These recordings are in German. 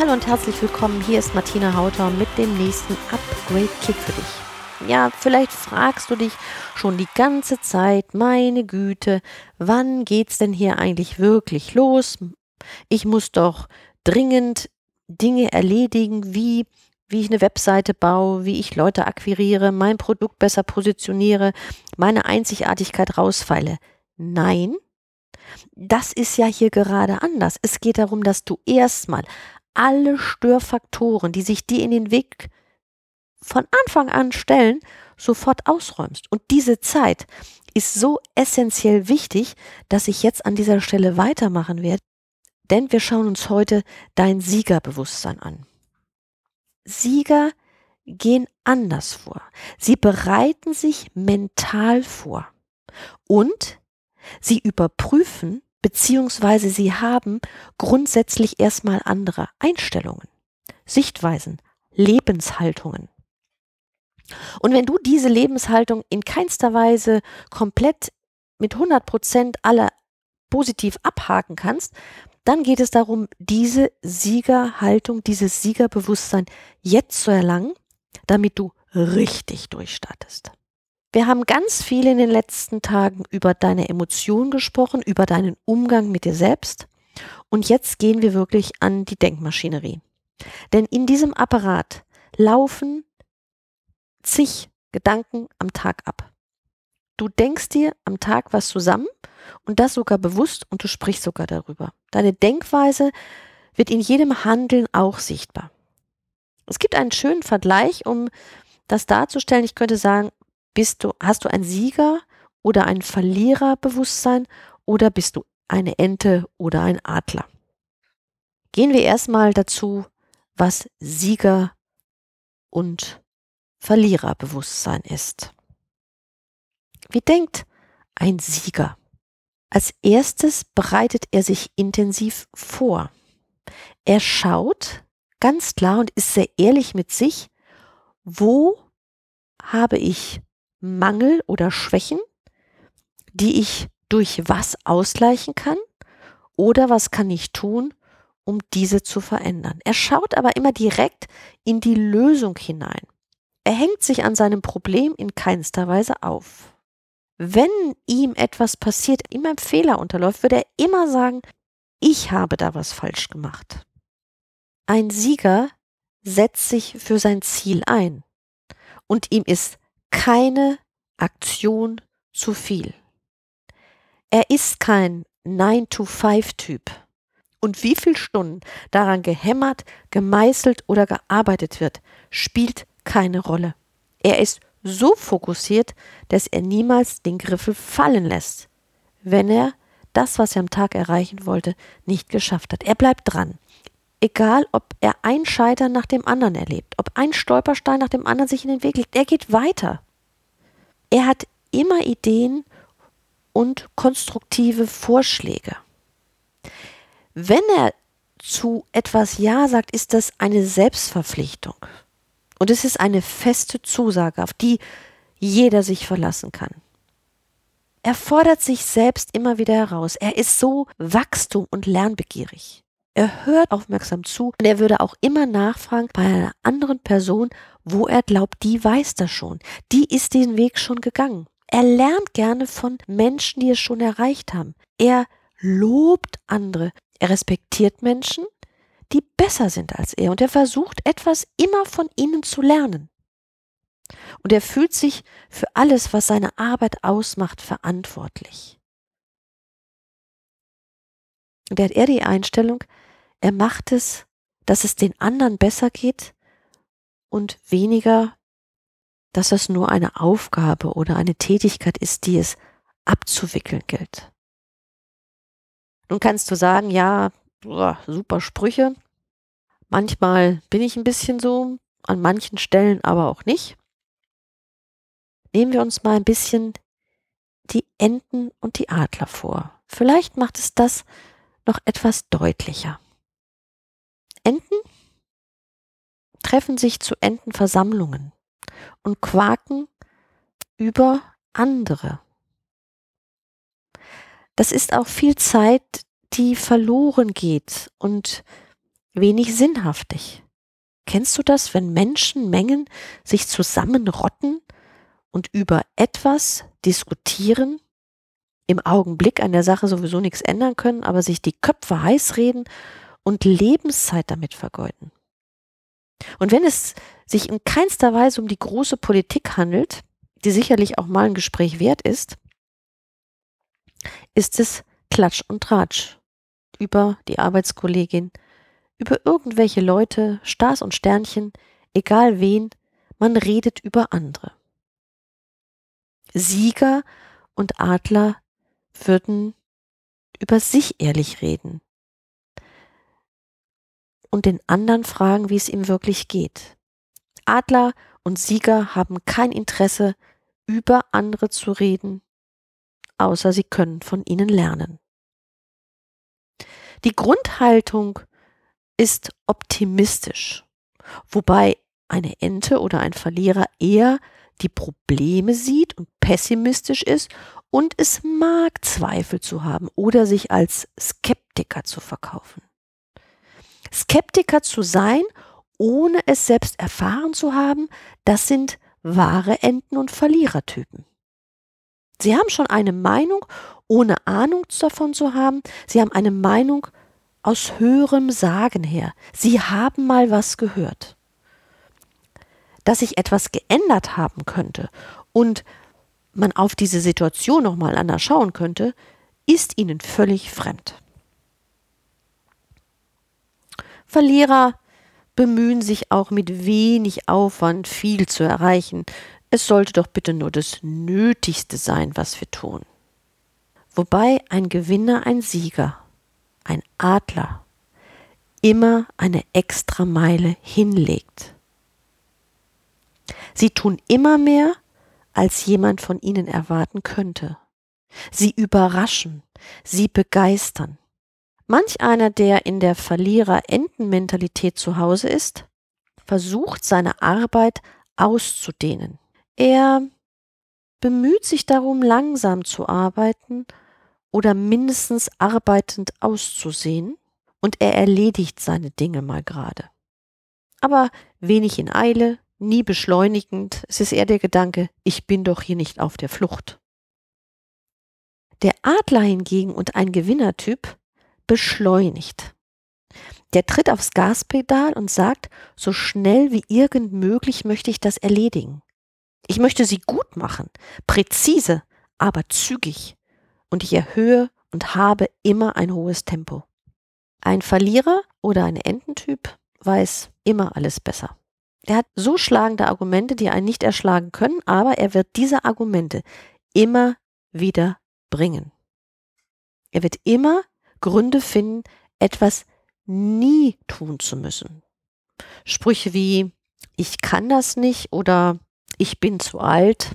Hallo und herzlich willkommen. Hier ist Martina Hautau mit dem nächsten Upgrade-Kick für dich. Ja, vielleicht fragst du dich schon die ganze Zeit, meine Güte, wann geht's denn hier eigentlich wirklich los? Ich muss doch dringend Dinge erledigen, wie wie ich eine Webseite baue, wie ich Leute akquiriere, mein Produkt besser positioniere, meine Einzigartigkeit rausfeile. Nein, das ist ja hier gerade anders. Es geht darum, dass du erstmal alle Störfaktoren, die sich dir in den Weg von Anfang an stellen, sofort ausräumst. Und diese Zeit ist so essentiell wichtig, dass ich jetzt an dieser Stelle weitermachen werde, denn wir schauen uns heute dein Siegerbewusstsein an. Sieger gehen anders vor. Sie bereiten sich mental vor und sie überprüfen beziehungsweise sie haben grundsätzlich erstmal andere Einstellungen, Sichtweisen, Lebenshaltungen. Und wenn du diese Lebenshaltung in keinster Weise komplett mit 100 Prozent aller positiv abhaken kannst, dann geht es darum, diese Siegerhaltung, dieses Siegerbewusstsein jetzt zu erlangen, damit du richtig durchstartest. Wir haben ganz viel in den letzten Tagen über deine Emotionen gesprochen, über deinen Umgang mit dir selbst. Und jetzt gehen wir wirklich an die Denkmaschinerie. Denn in diesem Apparat laufen zig Gedanken am Tag ab. Du denkst dir am Tag was zusammen und das sogar bewusst und du sprichst sogar darüber. Deine Denkweise wird in jedem Handeln auch sichtbar. Es gibt einen schönen Vergleich, um das darzustellen. Ich könnte sagen, bist du, hast du ein Sieger oder ein Verliererbewusstsein oder bist du eine Ente oder ein Adler? Gehen wir erstmal dazu, was Sieger und Verliererbewusstsein ist. Wie denkt ein Sieger? Als erstes bereitet er sich intensiv vor. Er schaut ganz klar und ist sehr ehrlich mit sich, wo habe ich Mangel oder Schwächen, die ich durch was ausgleichen kann oder was kann ich tun, um diese zu verändern. Er schaut aber immer direkt in die Lösung hinein. Er hängt sich an seinem Problem in keinster Weise auf wenn ihm etwas passiert, ihm ein Fehler unterläuft, würde er immer sagen, ich habe da was falsch gemacht. Ein Sieger setzt sich für sein Ziel ein und ihm ist keine Aktion zu viel. Er ist kein 9-to-5-Typ. Und wie viele Stunden daran gehämmert, gemeißelt oder gearbeitet wird, spielt keine Rolle. Er ist so fokussiert, dass er niemals den Griffel fallen lässt, wenn er das, was er am Tag erreichen wollte, nicht geschafft hat. Er bleibt dran. Egal, ob er ein Scheitern nach dem anderen erlebt, ob ein Stolperstein nach dem anderen sich in den Weg legt, er geht weiter. Er hat immer Ideen und konstruktive Vorschläge. Wenn er zu etwas Ja sagt, ist das eine Selbstverpflichtung. Und es ist eine feste Zusage, auf die jeder sich verlassen kann. Er fordert sich selbst immer wieder heraus. Er ist so wachstum- und lernbegierig. Er hört aufmerksam zu und er würde auch immer nachfragen bei einer anderen Person, wo er glaubt, die weiß das schon. Die ist den Weg schon gegangen. Er lernt gerne von Menschen, die es schon erreicht haben. Er lobt andere. Er respektiert Menschen die besser sind als er und er versucht etwas immer von ihnen zu lernen. Und er fühlt sich für alles, was seine Arbeit ausmacht, verantwortlich. Und er hat eher die Einstellung, er macht es, dass es den anderen besser geht und weniger, dass es nur eine Aufgabe oder eine Tätigkeit ist, die es abzuwickeln gilt. Nun kannst du sagen, ja, super Sprüche. Manchmal bin ich ein bisschen so, an manchen Stellen aber auch nicht. nehmen wir uns mal ein bisschen die Enten und die Adler vor. Vielleicht macht es das noch etwas deutlicher. Enten treffen sich zu Entenversammlungen und quaken über andere. Das ist auch viel Zeit, die verloren geht und wenig sinnhaftig. Kennst du das, wenn Menschenmengen sich zusammenrotten und über etwas diskutieren, im Augenblick an der Sache sowieso nichts ändern können, aber sich die Köpfe heiß reden und Lebenszeit damit vergeuden? Und wenn es sich in keinster Weise um die große Politik handelt, die sicherlich auch mal ein Gespräch wert ist, ist es Klatsch und Tratsch über die Arbeitskollegin, über irgendwelche Leute, Stars und Sternchen, egal wen, man redet über andere. Sieger und Adler würden über sich ehrlich reden und den anderen fragen, wie es ihm wirklich geht. Adler und Sieger haben kein Interesse, über andere zu reden, außer sie können von ihnen lernen. Die Grundhaltung ist optimistisch, wobei eine Ente oder ein Verlierer eher die Probleme sieht und pessimistisch ist und es mag Zweifel zu haben oder sich als Skeptiker zu verkaufen. Skeptiker zu sein, ohne es selbst erfahren zu haben, das sind wahre Enten- und Verlierertypen. Sie haben schon eine Meinung, ohne Ahnung davon zu haben. Sie haben eine Meinung aus höherem Sagen her. Sie haben mal was gehört. Dass sich etwas geändert haben könnte und man auf diese Situation nochmal anders schauen könnte, ist ihnen völlig fremd. Verlierer bemühen sich auch mit wenig Aufwand viel zu erreichen. Es sollte doch bitte nur das Nötigste sein, was wir tun. Wobei ein Gewinner, ein Sieger, ein Adler immer eine extra Meile hinlegt. Sie tun immer mehr, als jemand von ihnen erwarten könnte. Sie überraschen, sie begeistern. Manch einer, der in der Verlierer-Enten-Mentalität zu Hause ist, versucht seine Arbeit auszudehnen. Er bemüht sich darum, langsam zu arbeiten oder mindestens arbeitend auszusehen, und er erledigt seine Dinge mal gerade. Aber wenig in Eile, nie beschleunigend, es ist eher der Gedanke, ich bin doch hier nicht auf der Flucht. Der Adler hingegen und ein Gewinnertyp beschleunigt. Der tritt aufs Gaspedal und sagt, so schnell wie irgend möglich möchte ich das erledigen. Ich möchte sie gut machen, präzise, aber zügig. Und ich erhöhe und habe immer ein hohes Tempo. Ein Verlierer oder ein Ententyp weiß immer alles besser. Er hat so schlagende Argumente, die einen nicht erschlagen können, aber er wird diese Argumente immer wieder bringen. Er wird immer Gründe finden, etwas nie tun zu müssen. Sprüche wie ich kann das nicht oder ich bin zu alt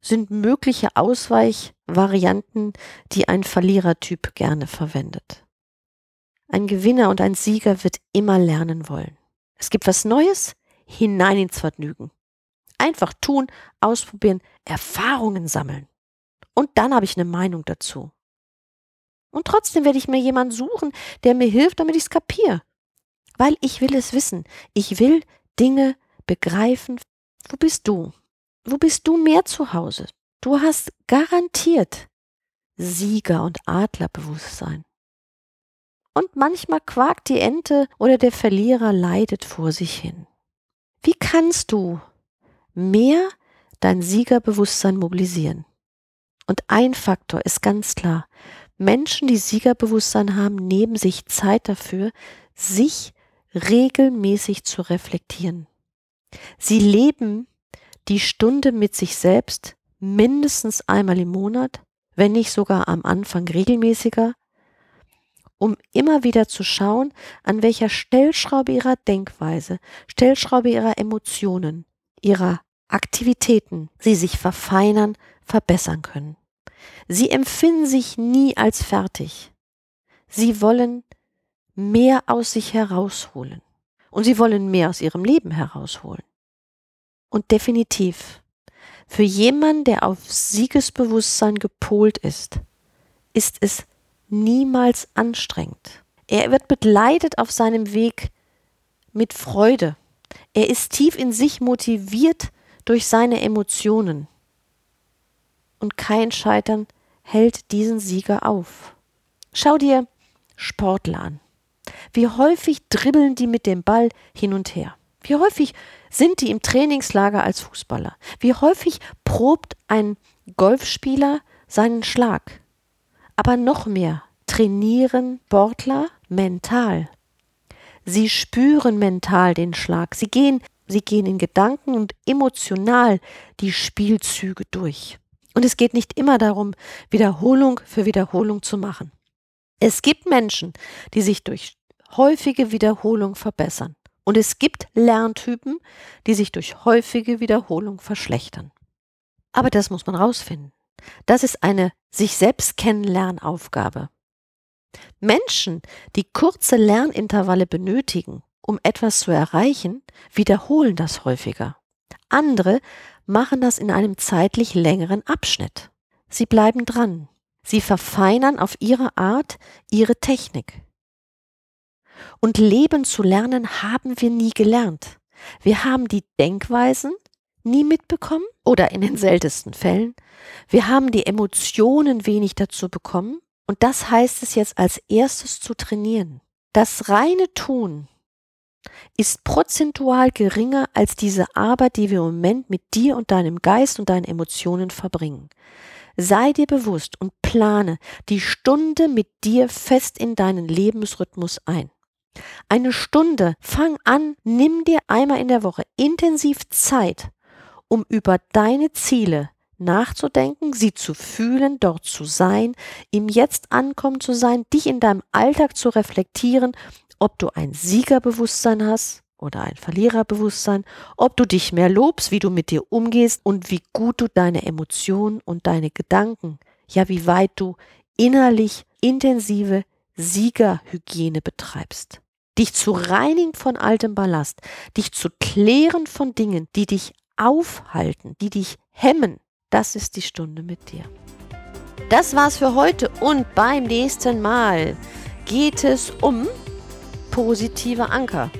sind mögliche Ausweichvarianten, die ein Verlierertyp gerne verwendet. Ein Gewinner und ein Sieger wird immer lernen wollen. Es gibt was Neues, hinein ins Vergnügen. Einfach tun, ausprobieren, Erfahrungen sammeln. Und dann habe ich eine Meinung dazu. Und trotzdem werde ich mir jemanden suchen, der mir hilft, damit ich es kapiere. Weil ich will es wissen. Ich will Dinge begreifen. Wo bist du? Wo bist du mehr zu Hause? Du hast garantiert Sieger- und Adlerbewusstsein. Und manchmal quakt die Ente oder der Verlierer leidet vor sich hin. Wie kannst du mehr dein Siegerbewusstsein mobilisieren? Und ein Faktor ist ganz klar, Menschen, die Siegerbewusstsein haben, nehmen sich Zeit dafür, sich regelmäßig zu reflektieren. Sie leben die Stunde mit sich selbst mindestens einmal im Monat, wenn nicht sogar am Anfang regelmäßiger, um immer wieder zu schauen, an welcher Stellschraube ihrer Denkweise, Stellschraube ihrer Emotionen, ihrer Aktivitäten sie sich verfeinern, verbessern können. Sie empfinden sich nie als fertig. Sie wollen mehr aus sich herausholen. Und sie wollen mehr aus ihrem Leben herausholen. Und definitiv, für jemanden, der auf Siegesbewusstsein gepolt ist, ist es niemals anstrengend. Er wird begleitet auf seinem Weg mit Freude. Er ist tief in sich motiviert durch seine Emotionen. Und kein Scheitern hält diesen Sieger auf. Schau dir Sportler an. Wie häufig dribbeln die mit dem Ball hin und her? Wie häufig sind die im Trainingslager als Fußballer? Wie häufig probt ein Golfspieler seinen Schlag? Aber noch mehr trainieren Sportler mental. Sie spüren mental den Schlag. Sie gehen, sie gehen in Gedanken und emotional die Spielzüge durch. Und es geht nicht immer darum, Wiederholung für Wiederholung zu machen. Es gibt Menschen, die sich durch häufige Wiederholung verbessern. Und es gibt Lerntypen, die sich durch häufige Wiederholung verschlechtern. Aber das muss man rausfinden. Das ist eine sich selbst kennenlernaufgabe. Menschen, die kurze Lernintervalle benötigen, um etwas zu erreichen, wiederholen das häufiger. Andere machen das in einem zeitlich längeren Abschnitt. Sie bleiben dran. Sie verfeinern auf ihre Art ihre Technik. Und Leben zu lernen haben wir nie gelernt. Wir haben die Denkweisen nie mitbekommen oder in den seltensten Fällen. Wir haben die Emotionen wenig dazu bekommen. Und das heißt es jetzt als erstes zu trainieren. Das reine Tun ist prozentual geringer als diese Arbeit, die wir im Moment mit dir und deinem Geist und deinen Emotionen verbringen. Sei dir bewusst und plane die Stunde mit dir fest in deinen Lebensrhythmus ein. Eine Stunde, fang an, nimm dir einmal in der Woche intensiv Zeit, um über deine Ziele nachzudenken, sie zu fühlen, dort zu sein, im Jetzt ankommen zu sein, dich in deinem Alltag zu reflektieren, ob du ein Siegerbewusstsein hast oder ein Verliererbewusstsein, ob du dich mehr lobst, wie du mit dir umgehst und wie gut du deine Emotionen und deine Gedanken, ja wie weit du innerlich intensive Siegerhygiene betreibst. Dich zu reinigen von altem Ballast, dich zu klären von Dingen, die dich aufhalten, die dich hemmen, das ist die Stunde mit dir. Das war's für heute und beim nächsten Mal geht es um positive Anker.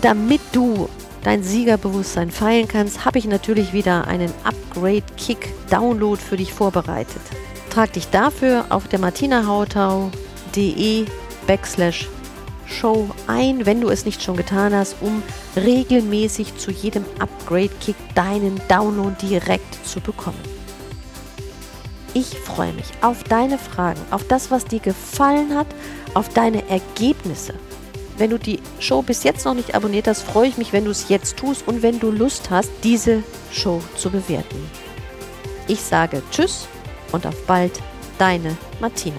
Damit du dein Siegerbewusstsein feilen kannst, habe ich natürlich wieder einen Upgrade Kick Download für dich vorbereitet. Trag dich dafür auf der martinahautau.de backslash Show ein, wenn du es nicht schon getan hast, um regelmäßig zu jedem Upgrade-Kick deinen Download direkt zu bekommen. Ich freue mich auf deine Fragen, auf das, was dir gefallen hat, auf deine Ergebnisse. Wenn du die Show bis jetzt noch nicht abonniert hast, freue ich mich, wenn du es jetzt tust und wenn du Lust hast, diese Show zu bewerten. Ich sage Tschüss und auf bald, deine Martina.